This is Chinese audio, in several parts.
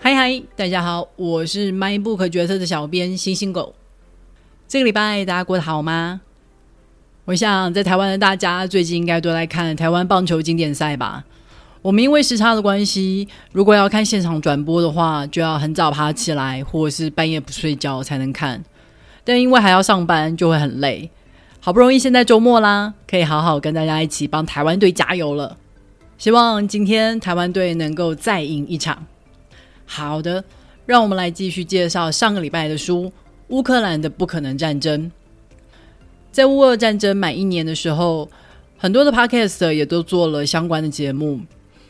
嗨嗨，大家好，我是 MINEBOOK 角色的小编星星狗。这个礼拜大家过得好吗？我想在台湾的大家最近应该都在看台湾棒球经典赛吧。我们因为时差的关系，如果要看现场转播的话，就要很早爬起来，或者是半夜不睡觉才能看。但因为还要上班，就会很累。好不容易现在周末啦，可以好好跟大家一起帮台湾队加油了。希望今天台湾队能够再赢一场。好的，让我们来继续介绍上个礼拜的书《乌克兰的不可能战争》。在乌俄战争满一年的时候，很多的 podcast 也都做了相关的节目。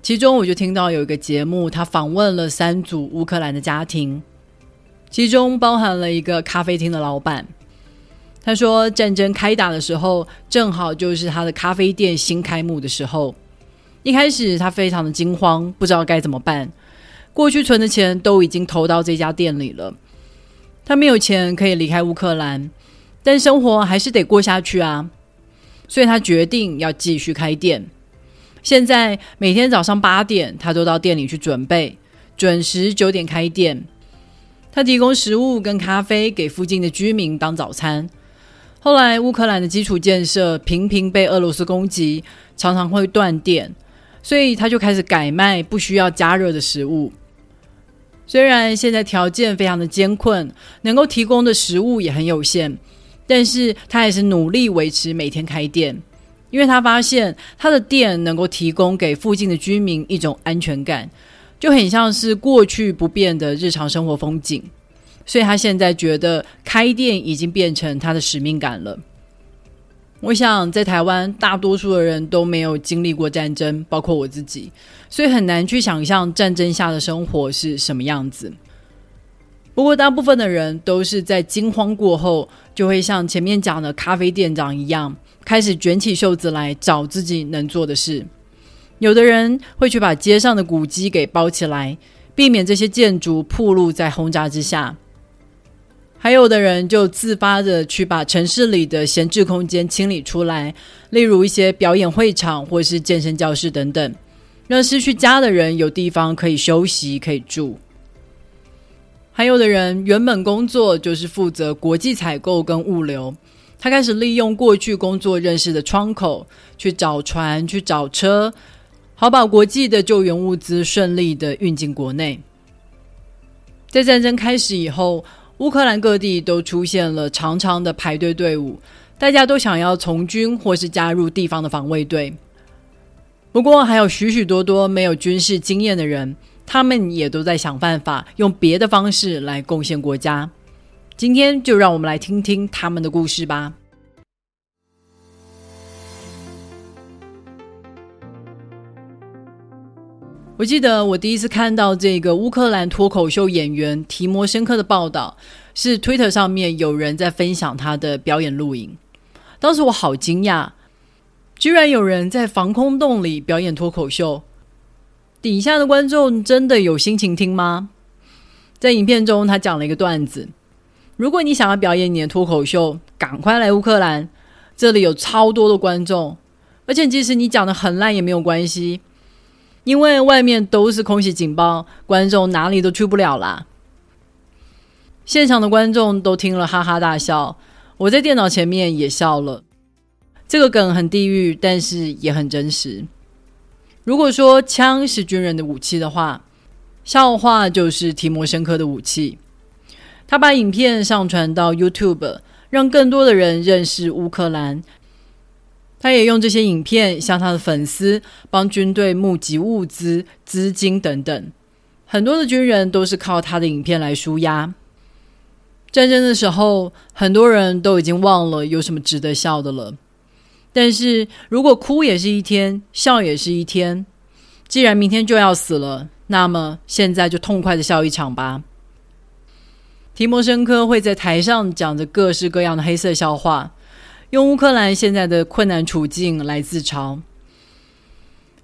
其中，我就听到有一个节目，他访问了三组乌克兰的家庭，其中包含了一个咖啡厅的老板。他说，战争开打的时候，正好就是他的咖啡店新开幕的时候。一开始，他非常的惊慌，不知道该怎么办。过去存的钱都已经投到这家店里了，他没有钱可以离开乌克兰，但生活还是得过下去啊，所以他决定要继续开店。现在每天早上八点，他都到店里去准备，准时九点开店。他提供食物跟咖啡给附近的居民当早餐。后来乌克兰的基础建设频频被俄罗斯攻击，常常会断电，所以他就开始改卖不需要加热的食物。虽然现在条件非常的艰困，能够提供的食物也很有限，但是他还是努力维持每天开店，因为他发现他的店能够提供给附近的居民一种安全感，就很像是过去不变的日常生活风景，所以他现在觉得开店已经变成他的使命感了。我想，在台湾，大多数的人都没有经历过战争，包括我自己，所以很难去想象战争下的生活是什么样子。不过，大部分的人都是在惊慌过后，就会像前面讲的咖啡店长一样，开始卷起袖子来找自己能做的事。有的人会去把街上的古迹给包起来，避免这些建筑暴露在轰炸之下。还有的人就自发的去把城市里的闲置空间清理出来，例如一些表演会场或是健身教室等等，让失去家的人有地方可以休息、可以住。还有的人原本工作就是负责国际采购跟物流，他开始利用过去工作认识的窗口去找船、去找车，好把国际的救援物资顺利的运进国内。在战争开始以后，乌克兰各地都出现了长长的排队队伍，大家都想要从军或是加入地方的防卫队。不过，还有许许多多没有军事经验的人，他们也都在想办法用别的方式来贡献国家。今天就让我们来听听他们的故事吧。我记得我第一次看到这个乌克兰脱口秀演员提摩申科的报道，是 Twitter 上面有人在分享他的表演录影。当时我好惊讶，居然有人在防空洞里表演脱口秀，底下的观众真的有心情听吗？在影片中，他讲了一个段子：如果你想要表演你的脱口秀，赶快来乌克兰，这里有超多的观众，而且即使你讲得很烂也没有关系。因为外面都是空袭警报，观众哪里都去不了啦。现场的观众都听了哈哈大笑，我在电脑前面也笑了。这个梗很地狱，但是也很真实。如果说枪是军人的武器的话，笑话就是提摩申科的武器。他把影片上传到 YouTube，让更多的人认识乌克兰。他也用这些影片向他的粉丝帮军队募集物资、资金等等。很多的军人都是靠他的影片来舒压。战争的时候，很多人都已经忘了有什么值得笑的了。但是如果哭也是一天，笑也是一天，既然明天就要死了，那么现在就痛快的笑一场吧。提摩申科会在台上讲着各式各样的黑色笑话。用乌克兰现在的困难处境来自嘲，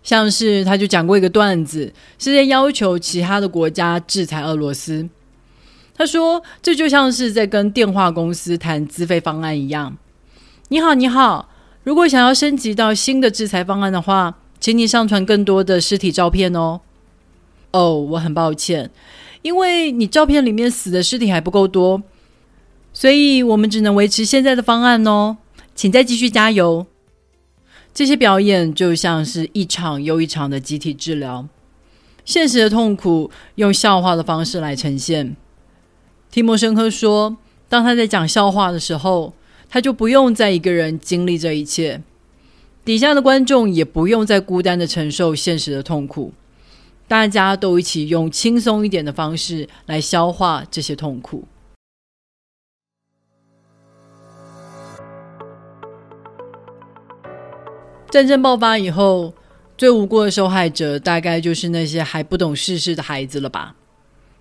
像是他就讲过一个段子，是在要求其他的国家制裁俄罗斯。他说，这就像是在跟电话公司谈资费方案一样。你好，你好，如果想要升级到新的制裁方案的话，请你上传更多的尸体照片哦。哦，我很抱歉，因为你照片里面死的尸体还不够多，所以我们只能维持现在的方案哦，请再继续加油。这些表演就像是一场又一场的集体治疗，现实的痛苦用笑话的方式来呈现。提莫申科说，当他在讲笑话的时候，他就不用再一个人经历这一切，底下的观众也不用再孤单的承受现实的痛苦，大家都一起用轻松一点的方式来消化这些痛苦。战争爆发以后，最无辜的受害者大概就是那些还不懂世事的孩子了吧？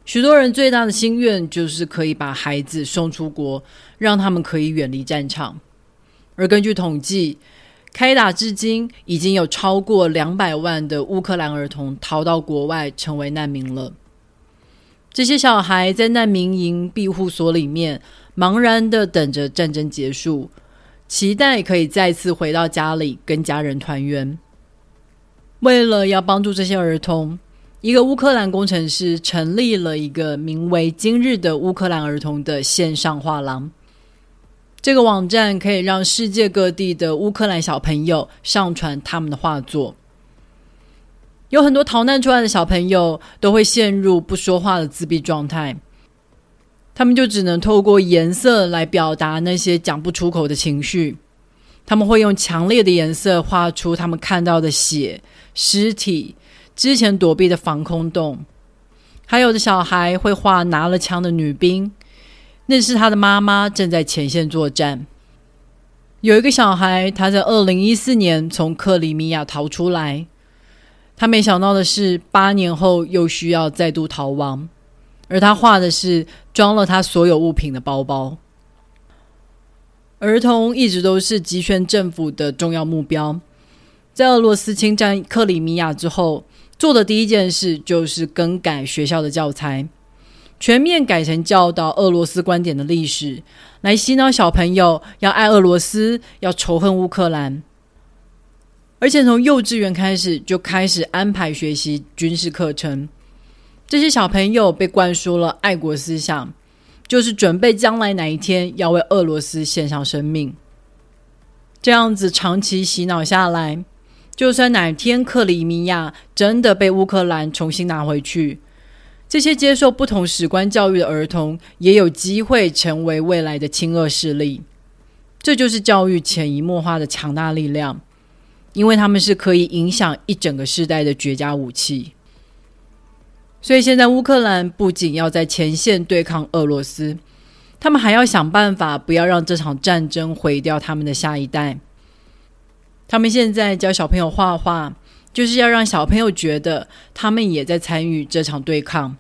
许多人最大的心愿就是可以把孩子送出国，让他们可以远离战场。而根据统计，开打至今已经有超过两百万的乌克兰儿童逃到国外，成为难民了。这些小孩在难民营庇护所里面，茫然地等着战争结束。期待可以再次回到家里跟家人团圆。为了要帮助这些儿童，一个乌克兰工程师成立了一个名为“今日的乌克兰儿童”的线上画廊。这个网站可以让世界各地的乌克兰小朋友上传他们的画作。有很多逃难出来的小朋友都会陷入不说话的自闭状态。他们就只能透过颜色来表达那些讲不出口的情绪。他们会用强烈的颜色画出他们看到的血、尸体、之前躲避的防空洞。还有的小孩会画拿了枪的女兵，那是他的妈妈正在前线作战。有一个小孩，他在二零一四年从克里米亚逃出来，他没想到的是，八年后又需要再度逃亡。而他画的是装了他所有物品的包包。儿童一直都是集权政府的重要目标。在俄罗斯侵占克里米亚之后，做的第一件事就是更改学校的教材，全面改成教导俄罗斯观点的历史，来洗脑小朋友要爱俄罗斯，要仇恨乌克兰。而且从幼稚园开始就开始安排学习军事课程。这些小朋友被灌输了爱国思想，就是准备将来哪一天要为俄罗斯献上生命。这样子长期洗脑下来，就算哪天克里米亚真的被乌克兰重新拿回去，这些接受不同史观教育的儿童也有机会成为未来的亲俄势力。这就是教育潜移默化的强大力量，因为他们是可以影响一整个世代的绝佳武器。所以现在乌克兰不仅要在前线对抗俄罗斯，他们还要想办法不要让这场战争毁掉他们的下一代。他们现在教小朋友画画，就是要让小朋友觉得他们也在参与这场对抗。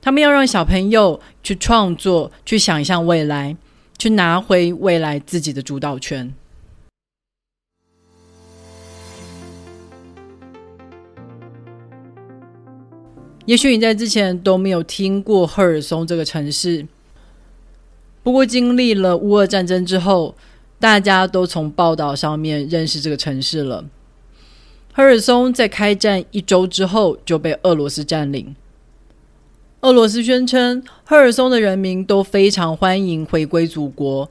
他们要让小朋友去创作，去想象未来，去拿回未来自己的主导权。也许你在之前都没有听过赫尔松这个城市，不过经历了乌俄战争之后，大家都从报道上面认识这个城市了。赫尔松在开战一周之后就被俄罗斯占领。俄罗斯宣称，赫尔松的人民都非常欢迎回归祖国，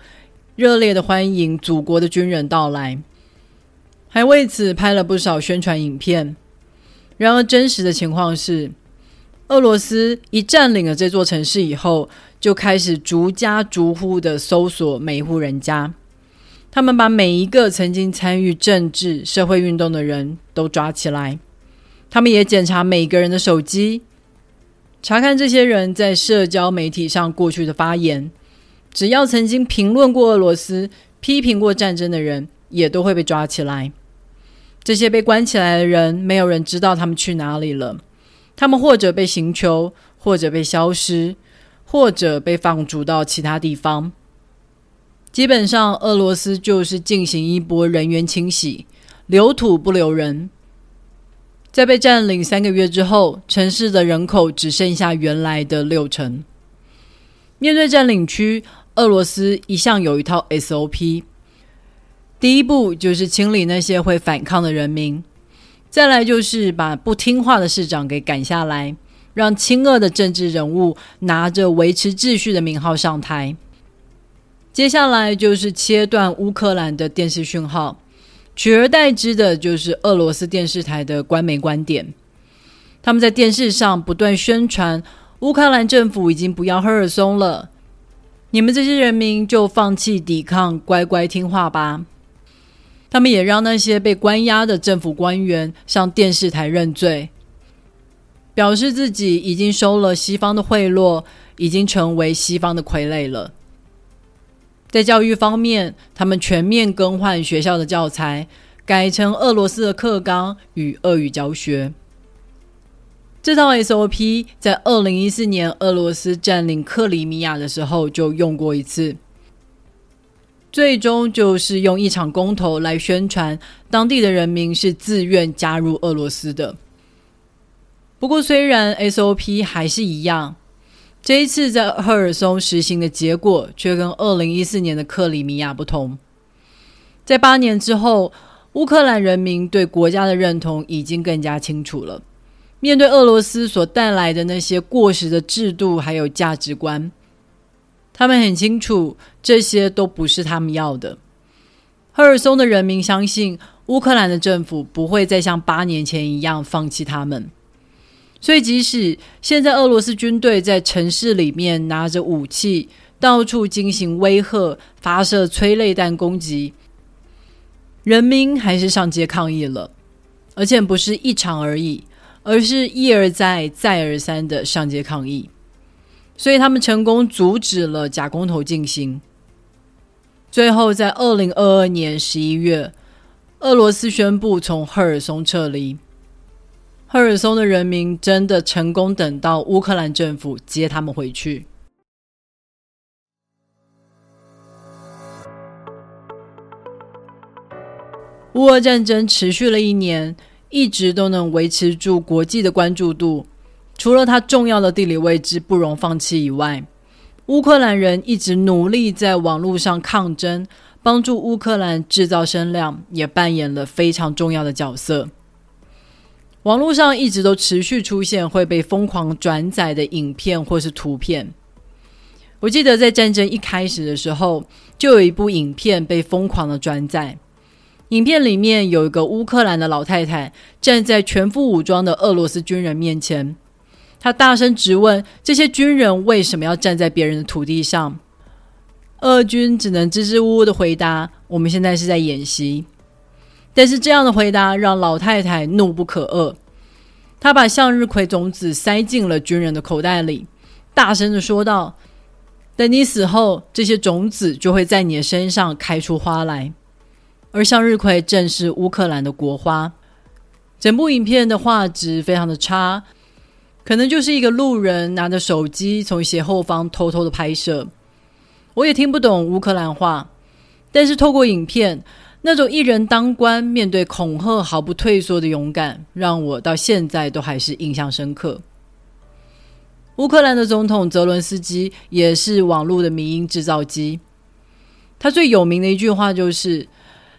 热烈的欢迎祖国的军人到来，还为此拍了不少宣传影片。然而，真实的情况是，俄罗斯一占领了这座城市以后，就开始逐家逐户的搜索每一户人家。他们把每一个曾经参与政治、社会运动的人都抓起来。他们也检查每个人的手机，查看这些人在社交媒体上过去的发言。只要曾经评论过俄罗斯、批评过战争的人，也都会被抓起来。这些被关起来的人，没有人知道他们去哪里了。他们或者被刑求，或者被消失，或者被放逐到其他地方。基本上，俄罗斯就是进行一波人员清洗，留土不留人。在被占领三个月之后，城市的人口只剩下原来的六成。面对占领区，俄罗斯一向有一套 SOP。第一步就是清理那些会反抗的人民。再来就是把不听话的市长给赶下来，让亲俄的政治人物拿着维持秩序的名号上台。接下来就是切断乌克兰的电视讯号，取而代之的就是俄罗斯电视台的官媒观点。他们在电视上不断宣传，乌克兰政府已经不要赫尔松了，你们这些人民就放弃抵抗，乖乖听话吧。他们也让那些被关押的政府官员向电视台认罪，表示自己已经收了西方的贿赂，已经成为西方的傀儡了。在教育方面，他们全面更换学校的教材，改成俄罗斯的课纲与俄语教学。这套 SOP 在二零一四年俄罗斯占领克里米亚的时候就用过一次。最终就是用一场公投来宣传当地的人民是自愿加入俄罗斯的。不过，虽然 SOP 还是一样，这一次在赫尔松实行的结果却跟二零一四年的克里米亚不同。在八年之后，乌克兰人民对国家的认同已经更加清楚了。面对俄罗斯所带来的那些过时的制度还有价值观。他们很清楚，这些都不是他们要的。赫尔松的人民相信，乌克兰的政府不会再像八年前一样放弃他们。所以，即使现在俄罗斯军队在城市里面拿着武器，到处进行威吓、发射催泪弹攻击，人民还是上街抗议了，而且不是一场而已，而是一而再、再而三的上街抗议。所以他们成功阻止了假公投进行。最后，在二零二二年十一月，俄罗斯宣布从赫尔松撤离。赫尔松的人民真的成功等到乌克兰政府接他们回去。乌俄战争持续了一年，一直都能维持住国际的关注度。除了它重要的地理位置不容放弃以外，乌克兰人一直努力在网络上抗争，帮助乌克兰制造声量，也扮演了非常重要的角色。网络上一直都持续出现会被疯狂转载的影片或是图片。我记得在战争一开始的时候，就有一部影片被疯狂的转载。影片里面有一个乌克兰的老太太站在全副武装的俄罗斯军人面前。他大声质问：“这些军人为什么要站在别人的土地上？”俄军只能支支吾吾的回答：“我们现在是在演习。”但是这样的回答让老太太怒不可遏。她把向日葵种子塞进了军人的口袋里，大声的说道：“等你死后，这些种子就会在你的身上开出花来。”而向日葵正是乌克兰的国花。整部影片的画质非常的差。可能就是一个路人拿着手机从斜后方偷偷的拍摄，我也听不懂乌克兰话，但是透过影片，那种一人当官面对恐吓毫不退缩的勇敢，让我到现在都还是印象深刻。乌克兰的总统泽伦斯基也是网络的迷因制造机，他最有名的一句话就是：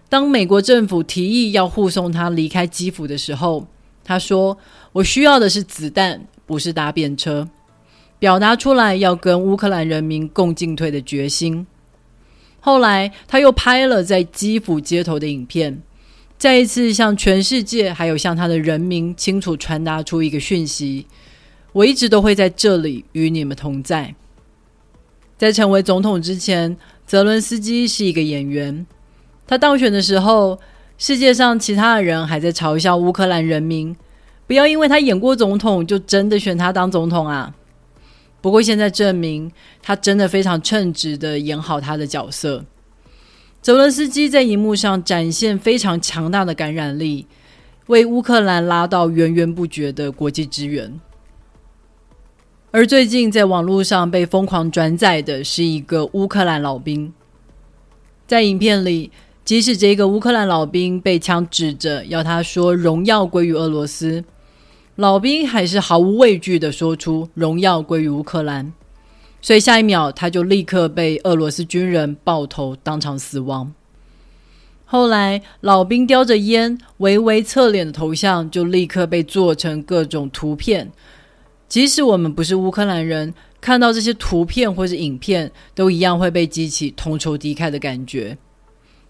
当美国政府提议要护送他离开基辅的时候，他说：“我需要的是子弹。”不是搭便车，表达出来要跟乌克兰人民共进退的决心。后来他又拍了在基辅街头的影片，再一次向全世界还有向他的人民清楚传达出一个讯息：我一直都会在这里与你们同在。在成为总统之前，泽伦斯基是一个演员。他当选的时候，世界上其他的人还在嘲笑乌克兰人民。不要因为他演过总统，就真的选他当总统啊！不过现在证明，他真的非常称职的演好他的角色。泽伦斯基在荧幕上展现非常强大的感染力，为乌克兰拉到源源不绝的国际支援。而最近在网络上被疯狂转载的是一个乌克兰老兵，在影片里，即使这个乌克兰老兵被枪指着，要他说“荣耀归于俄罗斯”。老兵还是毫无畏惧地说出“荣耀归于乌克兰”，所以下一秒他就立刻被俄罗斯军人爆头，当场死亡。后来，老兵叼着烟、微微侧脸的头像就立刻被做成各种图片，即使我们不是乌克兰人，看到这些图片或是影片，都一样会被激起同仇敌忾的感觉。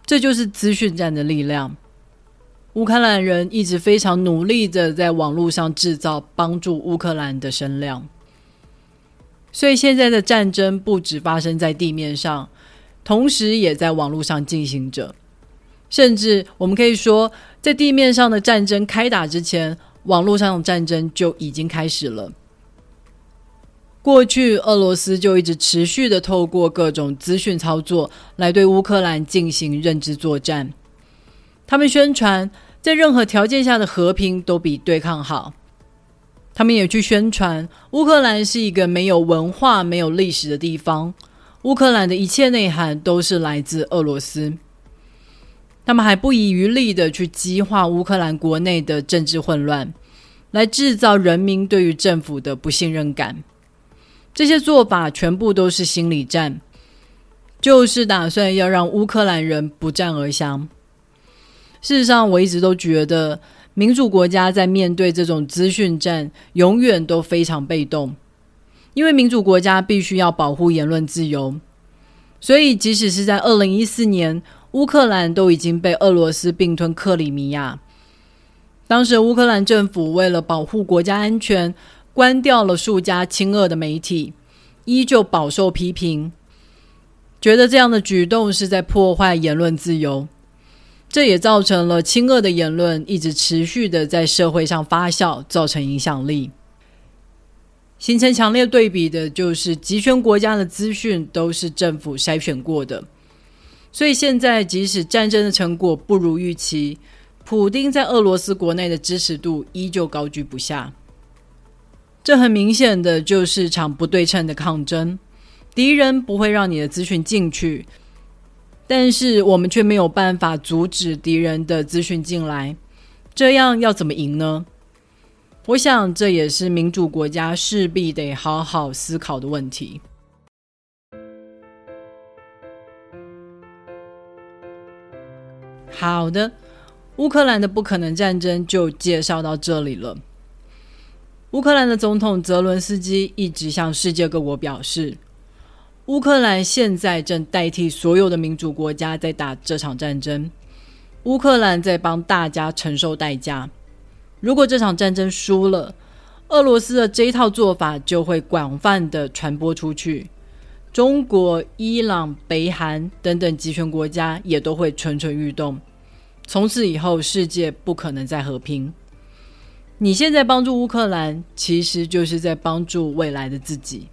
这就是资讯战的力量。乌克兰人一直非常努力的在网络上制造帮助乌克兰的声量，所以现在的战争不止发生在地面上，同时也在网络上进行着。甚至我们可以说，在地面上的战争开打之前，网络上的战争就已经开始了。过去，俄罗斯就一直持续的透过各种资讯操作来对乌克兰进行认知作战。他们宣传，在任何条件下的和平都比对抗好。他们也去宣传，乌克兰是一个没有文化、没有历史的地方。乌克兰的一切内涵都是来自俄罗斯。他们还不遗余力的去激化乌克兰国内的政治混乱，来制造人民对于政府的不信任感。这些做法全部都是心理战，就是打算要让乌克兰人不战而降。事实上，我一直都觉得，民主国家在面对这种资讯战，永远都非常被动，因为民主国家必须要保护言论自由。所以，即使是在二零一四年，乌克兰都已经被俄罗斯并吞克里米亚。当时，乌克兰政府为了保护国家安全，关掉了数家亲俄的媒体，依旧饱受批评，觉得这样的举动是在破坏言论自由。这也造成了亲俄的言论一直持续的在社会上发酵，造成影响力。形成强烈对比的就是集权国家的资讯都是政府筛选过的，所以现在即使战争的成果不如预期，普丁在俄罗斯国内的支持度依旧高居不下。这很明显的就是场不对称的抗争，敌人不会让你的资讯进去。但是我们却没有办法阻止敌人的资讯进来，这样要怎么赢呢？我想这也是民主国家势必得好好思考的问题。好的，乌克兰的不可能战争就介绍到这里了。乌克兰的总统泽伦斯基一直向世界各国表示。乌克兰现在正代替所有的民主国家在打这场战争，乌克兰在帮大家承受代价。如果这场战争输了，俄罗斯的这一套做法就会广泛的传播出去，中国、伊朗、北韩等等集权国家也都会蠢蠢欲动。从此以后，世界不可能再和平。你现在帮助乌克兰，其实就是在帮助未来的自己。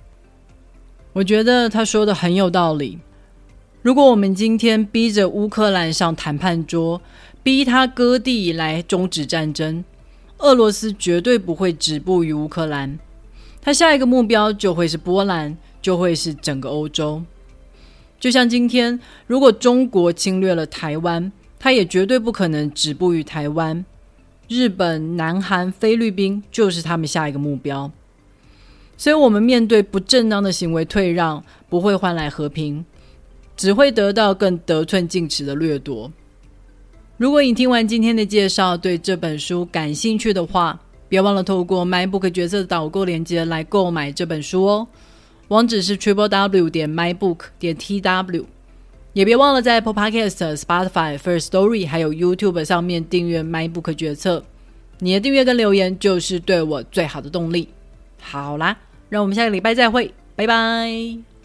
我觉得他说的很有道理。如果我们今天逼着乌克兰上谈判桌，逼他割地来终止战争，俄罗斯绝对不会止步于乌克兰。他下一个目标就会是波兰，就会是整个欧洲。就像今天，如果中国侵略了台湾，他也绝对不可能止步于台湾。日本、南韩、菲律宾就是他们下一个目标。所以，我们面对不正当的行为退让，不会换来和平，只会得到更得寸进尺的掠夺。如果你听完今天的介绍，对这本书感兴趣的话，别忘了透过 MyBook 角色的导购链接来购买这本书哦。网址是 triple w 点 mybook 点 tw，也别忘了在 Podcast、Spotify、First Story 还有 YouTube 上面订阅 MyBook 决策。你的订阅跟留言就是对我最好的动力。好啦。让我们下个礼拜再会，拜拜。